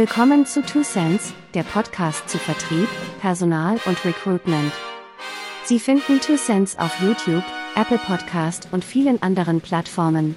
Willkommen zu Two Cents, der Podcast zu Vertrieb, Personal und Recruitment. Sie finden Two Cents auf YouTube, Apple Podcast und vielen anderen Plattformen.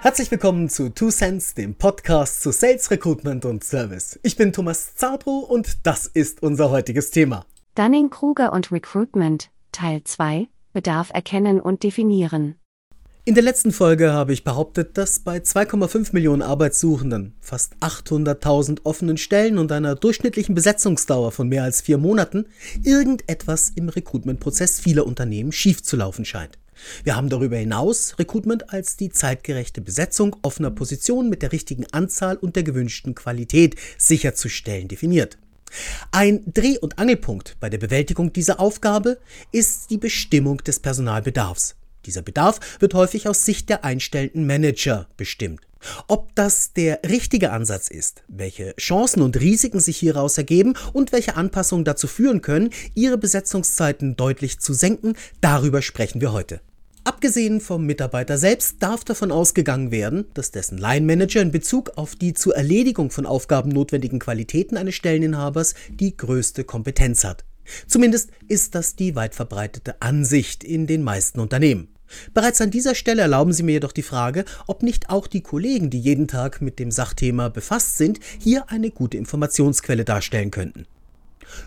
Herzlich willkommen zu Two Cents, dem Podcast zu Sales, Recruitment und Service. Ich bin Thomas Zabro und das ist unser heutiges Thema. Dunning-Kruger und Recruitment, Teil 2, Bedarf erkennen und definieren. In der letzten Folge habe ich behauptet, dass bei 2,5 Millionen Arbeitssuchenden, fast 800.000 offenen Stellen und einer durchschnittlichen Besetzungsdauer von mehr als vier Monaten irgendetwas im Recruitment-Prozess vieler Unternehmen schief zu laufen scheint. Wir haben darüber hinaus Recruitment als die zeitgerechte Besetzung offener Positionen mit der richtigen Anzahl und der gewünschten Qualität sicherzustellen definiert. Ein Dreh- und Angelpunkt bei der Bewältigung dieser Aufgabe ist die Bestimmung des Personalbedarfs. Dieser Bedarf wird häufig aus Sicht der einstellenden Manager bestimmt. Ob das der richtige Ansatz ist, welche Chancen und Risiken sich hieraus ergeben und welche Anpassungen dazu führen können, ihre Besetzungszeiten deutlich zu senken, darüber sprechen wir heute. Abgesehen vom Mitarbeiter selbst darf davon ausgegangen werden, dass dessen Line Manager in Bezug auf die zur Erledigung von Aufgaben notwendigen Qualitäten eines Stelleninhabers die größte Kompetenz hat. Zumindest ist das die weit verbreitete Ansicht in den meisten Unternehmen. Bereits an dieser Stelle erlauben Sie mir jedoch die Frage, ob nicht auch die Kollegen, die jeden Tag mit dem Sachthema befasst sind, hier eine gute Informationsquelle darstellen könnten.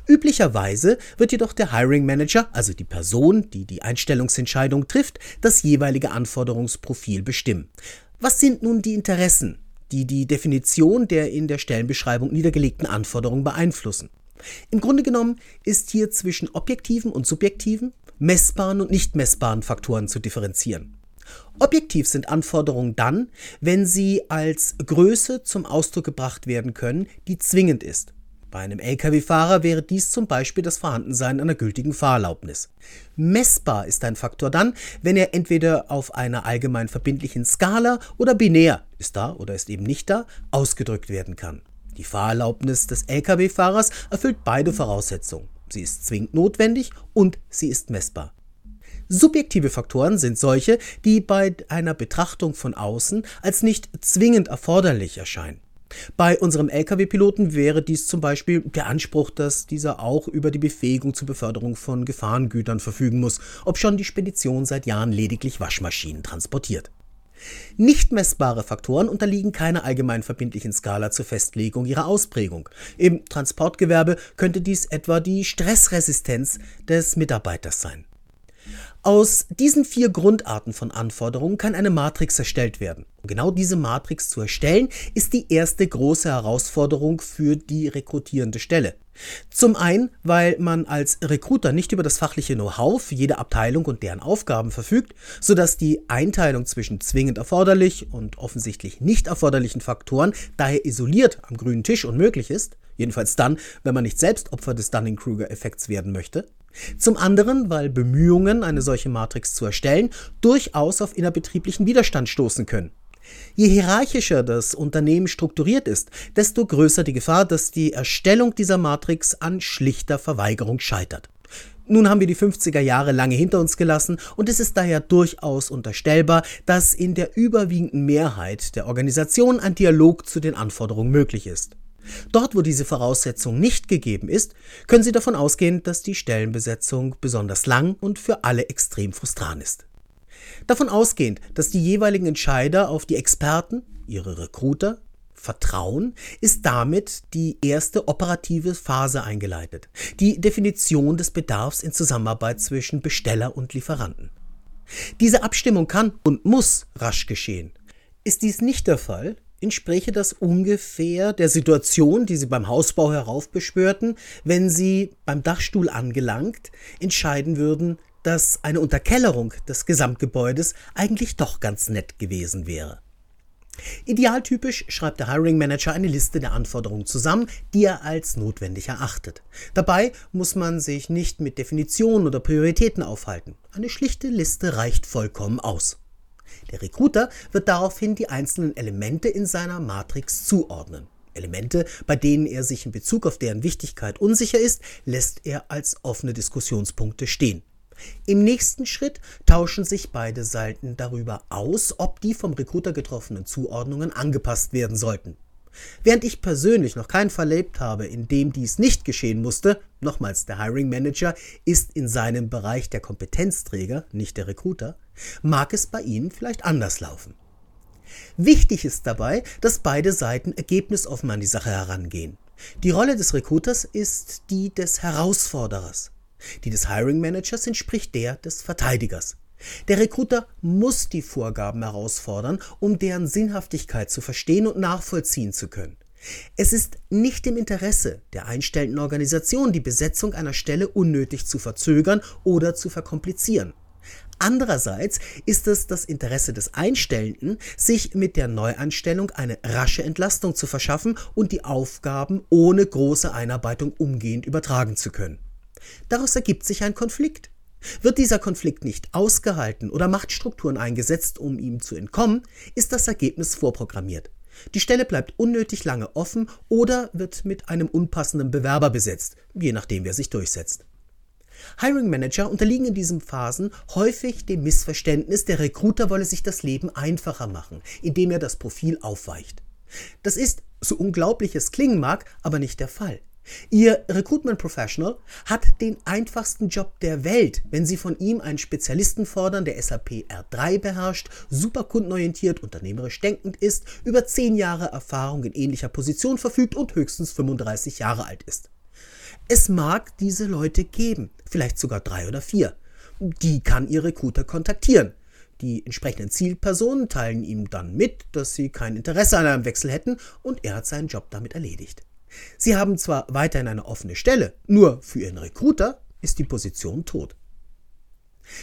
Üblicherweise wird jedoch der Hiring Manager, also die Person, die die Einstellungsentscheidung trifft, das jeweilige Anforderungsprofil bestimmen. Was sind nun die Interessen, die die Definition der in der Stellenbeschreibung niedergelegten Anforderungen beeinflussen? Im Grunde genommen ist hier zwischen objektiven und subjektiven, messbaren und nicht messbaren Faktoren zu differenzieren. Objektiv sind Anforderungen dann, wenn sie als Größe zum Ausdruck gebracht werden können, die zwingend ist. Bei einem Lkw-Fahrer wäre dies zum Beispiel das Vorhandensein einer gültigen Fahrerlaubnis. Messbar ist ein Faktor dann, wenn er entweder auf einer allgemein verbindlichen Skala oder binär ist da oder ist eben nicht da ausgedrückt werden kann. Die Fahrerlaubnis des Lkw-Fahrers erfüllt beide Voraussetzungen. Sie ist zwingend notwendig und sie ist messbar. Subjektive Faktoren sind solche, die bei einer Betrachtung von außen als nicht zwingend erforderlich erscheinen. Bei unserem Lkw-Piloten wäre dies zum Beispiel der Anspruch, dass dieser auch über die Befähigung zur Beförderung von Gefahrengütern verfügen muss, obschon die Spedition seit Jahren lediglich Waschmaschinen transportiert. Nicht messbare Faktoren unterliegen keiner allgemein verbindlichen Skala zur Festlegung ihrer Ausprägung. Im Transportgewerbe könnte dies etwa die Stressresistenz des Mitarbeiters sein. Aus diesen vier Grundarten von Anforderungen kann eine Matrix erstellt werden. Genau diese Matrix zu erstellen, ist die erste große Herausforderung für die rekrutierende Stelle. Zum einen, weil man als Recruiter nicht über das fachliche Know-how für jede Abteilung und deren Aufgaben verfügt, sodass die Einteilung zwischen zwingend erforderlich und offensichtlich nicht erforderlichen Faktoren daher isoliert am grünen Tisch unmöglich ist, jedenfalls dann, wenn man nicht selbst Opfer des Dunning-Kruger-Effekts werden möchte. Zum anderen, weil Bemühungen, eine solche Matrix zu erstellen, durchaus auf innerbetrieblichen Widerstand stoßen können. Je hierarchischer das Unternehmen strukturiert ist, desto größer die Gefahr, dass die Erstellung dieser Matrix an schlichter Verweigerung scheitert. Nun haben wir die 50er Jahre lange hinter uns gelassen und es ist daher durchaus unterstellbar, dass in der überwiegenden Mehrheit der Organisation ein Dialog zu den Anforderungen möglich ist. Dort, wo diese Voraussetzung nicht gegeben ist, können Sie davon ausgehen, dass die Stellenbesetzung besonders lang und für alle extrem frustrant ist. Davon ausgehend, dass die jeweiligen Entscheider auf die Experten, ihre Recruiter, vertrauen, ist damit die erste operative Phase eingeleitet, die Definition des Bedarfs in Zusammenarbeit zwischen Besteller und Lieferanten. Diese Abstimmung kann und muss rasch geschehen. Ist dies nicht der Fall, entspräche das ungefähr der Situation, die Sie beim Hausbau heraufbeschwörten, wenn Sie beim Dachstuhl angelangt entscheiden würden, dass eine Unterkellerung des Gesamtgebäudes eigentlich doch ganz nett gewesen wäre. Idealtypisch schreibt der Hiring Manager eine Liste der Anforderungen zusammen, die er als notwendig erachtet. Dabei muss man sich nicht mit Definitionen oder Prioritäten aufhalten. Eine schlichte Liste reicht vollkommen aus. Der Recruiter wird daraufhin die einzelnen Elemente in seiner Matrix zuordnen. Elemente, bei denen er sich in Bezug auf deren Wichtigkeit unsicher ist, lässt er als offene Diskussionspunkte stehen. Im nächsten Schritt tauschen sich beide Seiten darüber aus, ob die vom Recruiter getroffenen Zuordnungen angepasst werden sollten. Während ich persönlich noch keinen Fall erlebt habe, in dem dies nicht geschehen musste, nochmals der Hiring Manager ist in seinem Bereich der Kompetenzträger, nicht der Recruiter, mag es bei Ihnen vielleicht anders laufen. Wichtig ist dabei, dass beide Seiten ergebnisoffen an die Sache herangehen. Die Rolle des Recruiters ist die des Herausforderers. Die des Hiring Managers entspricht der des Verteidigers. Der Recruiter muss die Vorgaben herausfordern, um deren Sinnhaftigkeit zu verstehen und nachvollziehen zu können. Es ist nicht im Interesse der einstellenden Organisation, die Besetzung einer Stelle unnötig zu verzögern oder zu verkomplizieren. Andererseits ist es das Interesse des Einstellenden, sich mit der Neuanstellung eine rasche Entlastung zu verschaffen und die Aufgaben ohne große Einarbeitung umgehend übertragen zu können. Daraus ergibt sich ein Konflikt. Wird dieser Konflikt nicht ausgehalten oder Machtstrukturen eingesetzt, um ihm zu entkommen, ist das Ergebnis vorprogrammiert. Die Stelle bleibt unnötig lange offen oder wird mit einem unpassenden Bewerber besetzt, je nachdem wer sich durchsetzt. Hiring Manager unterliegen in diesen Phasen häufig dem Missverständnis, der Recruiter wolle sich das Leben einfacher machen, indem er das Profil aufweicht. Das ist, so unglaublich es klingen mag, aber nicht der Fall. Ihr Recruitment Professional hat den einfachsten Job der Welt, wenn Sie von ihm einen Spezialisten fordern, der SAP R3 beherrscht, super kundenorientiert, unternehmerisch denkend ist, über 10 Jahre Erfahrung in ähnlicher Position verfügt und höchstens 35 Jahre alt ist. Es mag diese Leute geben, vielleicht sogar drei oder vier. Die kann Ihr Recruiter kontaktieren. Die entsprechenden Zielpersonen teilen ihm dann mit, dass sie kein Interesse an einem Wechsel hätten und er hat seinen Job damit erledigt. Sie haben zwar weiterhin eine offene Stelle, nur für Ihren Recruiter ist die Position tot.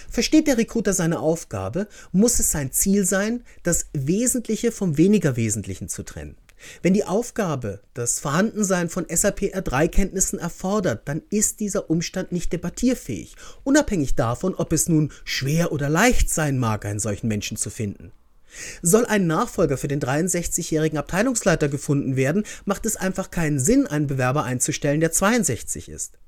Versteht der Recruiter seine Aufgabe, muss es sein Ziel sein, das Wesentliche vom weniger Wesentlichen zu trennen. Wenn die Aufgabe das Vorhandensein von SAP R3-Kenntnissen erfordert, dann ist dieser Umstand nicht debattierfähig, unabhängig davon, ob es nun schwer oder leicht sein mag, einen solchen Menschen zu finden. Soll ein Nachfolger für den 63-jährigen Abteilungsleiter gefunden werden, macht es einfach keinen Sinn, einen Bewerber einzustellen, der 62 ist.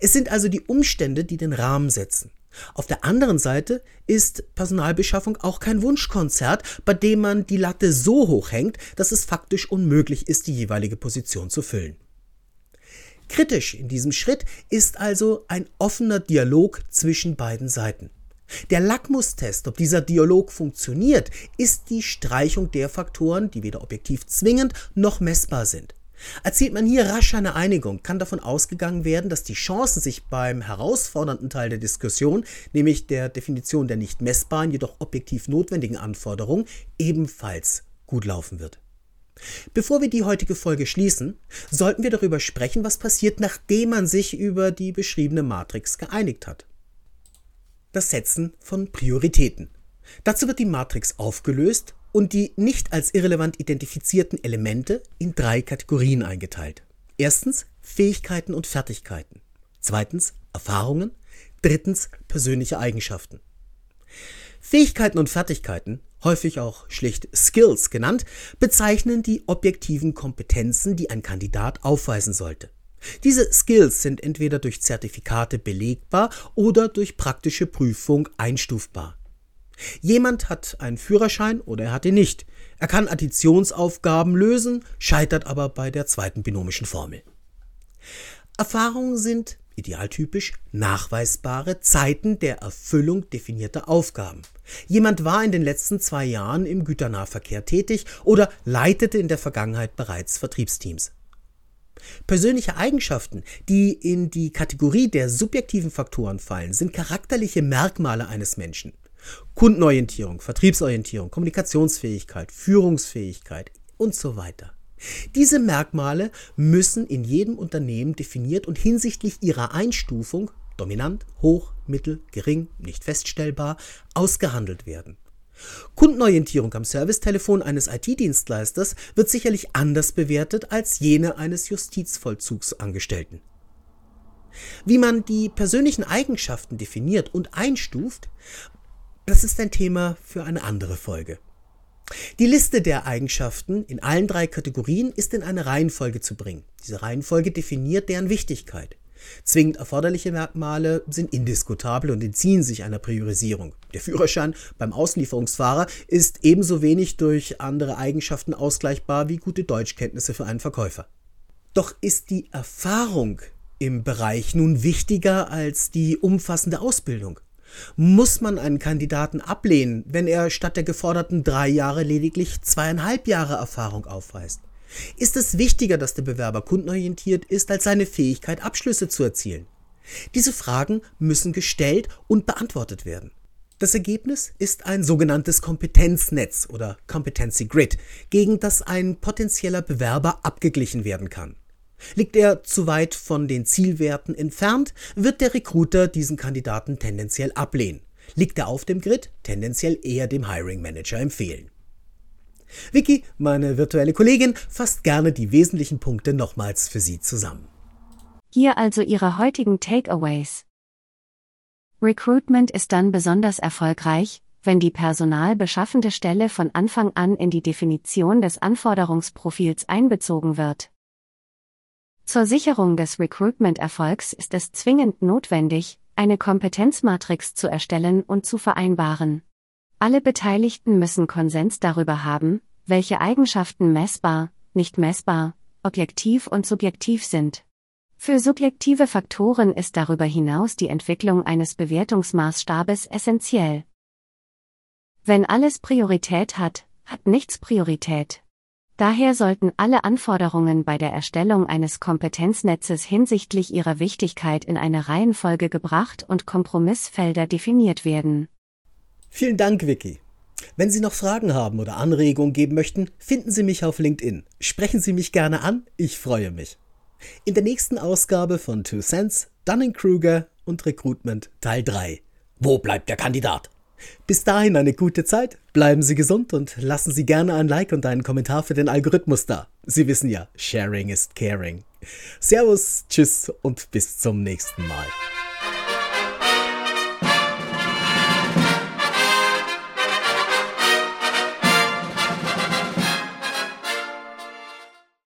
Es sind also die Umstände, die den Rahmen setzen. Auf der anderen Seite ist Personalbeschaffung auch kein Wunschkonzert, bei dem man die Latte so hoch hängt, dass es faktisch unmöglich ist, die jeweilige Position zu füllen. Kritisch in diesem Schritt ist also ein offener Dialog zwischen beiden Seiten. Der Lackmustest, ob dieser Dialog funktioniert, ist die Streichung der Faktoren, die weder objektiv zwingend noch messbar sind. Erzielt man hier rasch eine Einigung, kann davon ausgegangen werden, dass die Chancen, sich beim herausfordernden Teil der Diskussion, nämlich der Definition der nicht messbaren, jedoch objektiv notwendigen Anforderungen, ebenfalls gut laufen wird. Bevor wir die heutige Folge schließen, sollten wir darüber sprechen, was passiert, nachdem man sich über die beschriebene Matrix geeinigt hat das Setzen von Prioritäten. Dazu wird die Matrix aufgelöst und die nicht als irrelevant identifizierten Elemente in drei Kategorien eingeteilt. Erstens Fähigkeiten und Fertigkeiten. Zweitens Erfahrungen. Drittens persönliche Eigenschaften. Fähigkeiten und Fertigkeiten, häufig auch schlicht Skills genannt, bezeichnen die objektiven Kompetenzen, die ein Kandidat aufweisen sollte. Diese Skills sind entweder durch Zertifikate belegbar oder durch praktische Prüfung einstufbar. Jemand hat einen Führerschein oder er hat ihn nicht. Er kann Additionsaufgaben lösen, scheitert aber bei der zweiten binomischen Formel. Erfahrungen sind idealtypisch nachweisbare Zeiten der Erfüllung definierter Aufgaben. Jemand war in den letzten zwei Jahren im Güternahverkehr tätig oder leitete in der Vergangenheit bereits Vertriebsteams. Persönliche Eigenschaften, die in die Kategorie der subjektiven Faktoren fallen, sind charakterliche Merkmale eines Menschen. Kundenorientierung, Vertriebsorientierung, Kommunikationsfähigkeit, Führungsfähigkeit und so weiter. Diese Merkmale müssen in jedem Unternehmen definiert und hinsichtlich ihrer Einstufung dominant, hoch, mittel, gering, nicht feststellbar ausgehandelt werden. Kundenorientierung am Servicetelefon eines IT-Dienstleisters wird sicherlich anders bewertet als jene eines Justizvollzugsangestellten. Wie man die persönlichen Eigenschaften definiert und einstuft, das ist ein Thema für eine andere Folge. Die Liste der Eigenschaften in allen drei Kategorien ist in eine Reihenfolge zu bringen. Diese Reihenfolge definiert deren Wichtigkeit. Zwingend erforderliche Merkmale sind indiskutabel und entziehen sich einer Priorisierung. Der Führerschein beim Auslieferungsfahrer ist ebenso wenig durch andere Eigenschaften ausgleichbar wie gute Deutschkenntnisse für einen Verkäufer. Doch ist die Erfahrung im Bereich nun wichtiger als die umfassende Ausbildung? Muss man einen Kandidaten ablehnen, wenn er statt der geforderten drei Jahre lediglich zweieinhalb Jahre Erfahrung aufweist? Ist es wichtiger, dass der Bewerber kundenorientiert ist, als seine Fähigkeit, Abschlüsse zu erzielen? Diese Fragen müssen gestellt und beantwortet werden. Das Ergebnis ist ein sogenanntes Kompetenznetz oder Competency Grid, gegen das ein potenzieller Bewerber abgeglichen werden kann. Liegt er zu weit von den Zielwerten entfernt, wird der Recruiter diesen Kandidaten tendenziell ablehnen. Liegt er auf dem Grid, tendenziell eher dem Hiring Manager empfehlen. Vicky, meine virtuelle Kollegin, fasst gerne die wesentlichen Punkte nochmals für Sie zusammen. Hier also Ihre heutigen Takeaways. Recruitment ist dann besonders erfolgreich, wenn die personalbeschaffende Stelle von Anfang an in die Definition des Anforderungsprofils einbezogen wird. Zur Sicherung des Recruitment-Erfolgs ist es zwingend notwendig, eine Kompetenzmatrix zu erstellen und zu vereinbaren. Alle Beteiligten müssen Konsens darüber haben, welche Eigenschaften messbar, nicht messbar, objektiv und subjektiv sind. Für subjektive Faktoren ist darüber hinaus die Entwicklung eines Bewertungsmaßstabes essentiell. Wenn alles Priorität hat, hat nichts Priorität. Daher sollten alle Anforderungen bei der Erstellung eines Kompetenznetzes hinsichtlich ihrer Wichtigkeit in eine Reihenfolge gebracht und Kompromissfelder definiert werden. Vielen Dank, Vicky. Wenn Sie noch Fragen haben oder Anregungen geben möchten, finden Sie mich auf LinkedIn. Sprechen Sie mich gerne an, ich freue mich. In der nächsten Ausgabe von Two Cents, Dunning-Kruger und Recruitment Teil 3. Wo bleibt der Kandidat? Bis dahin eine gute Zeit, bleiben Sie gesund und lassen Sie gerne ein Like und einen Kommentar für den Algorithmus da. Sie wissen ja, Sharing ist Caring. Servus, Tschüss und bis zum nächsten Mal.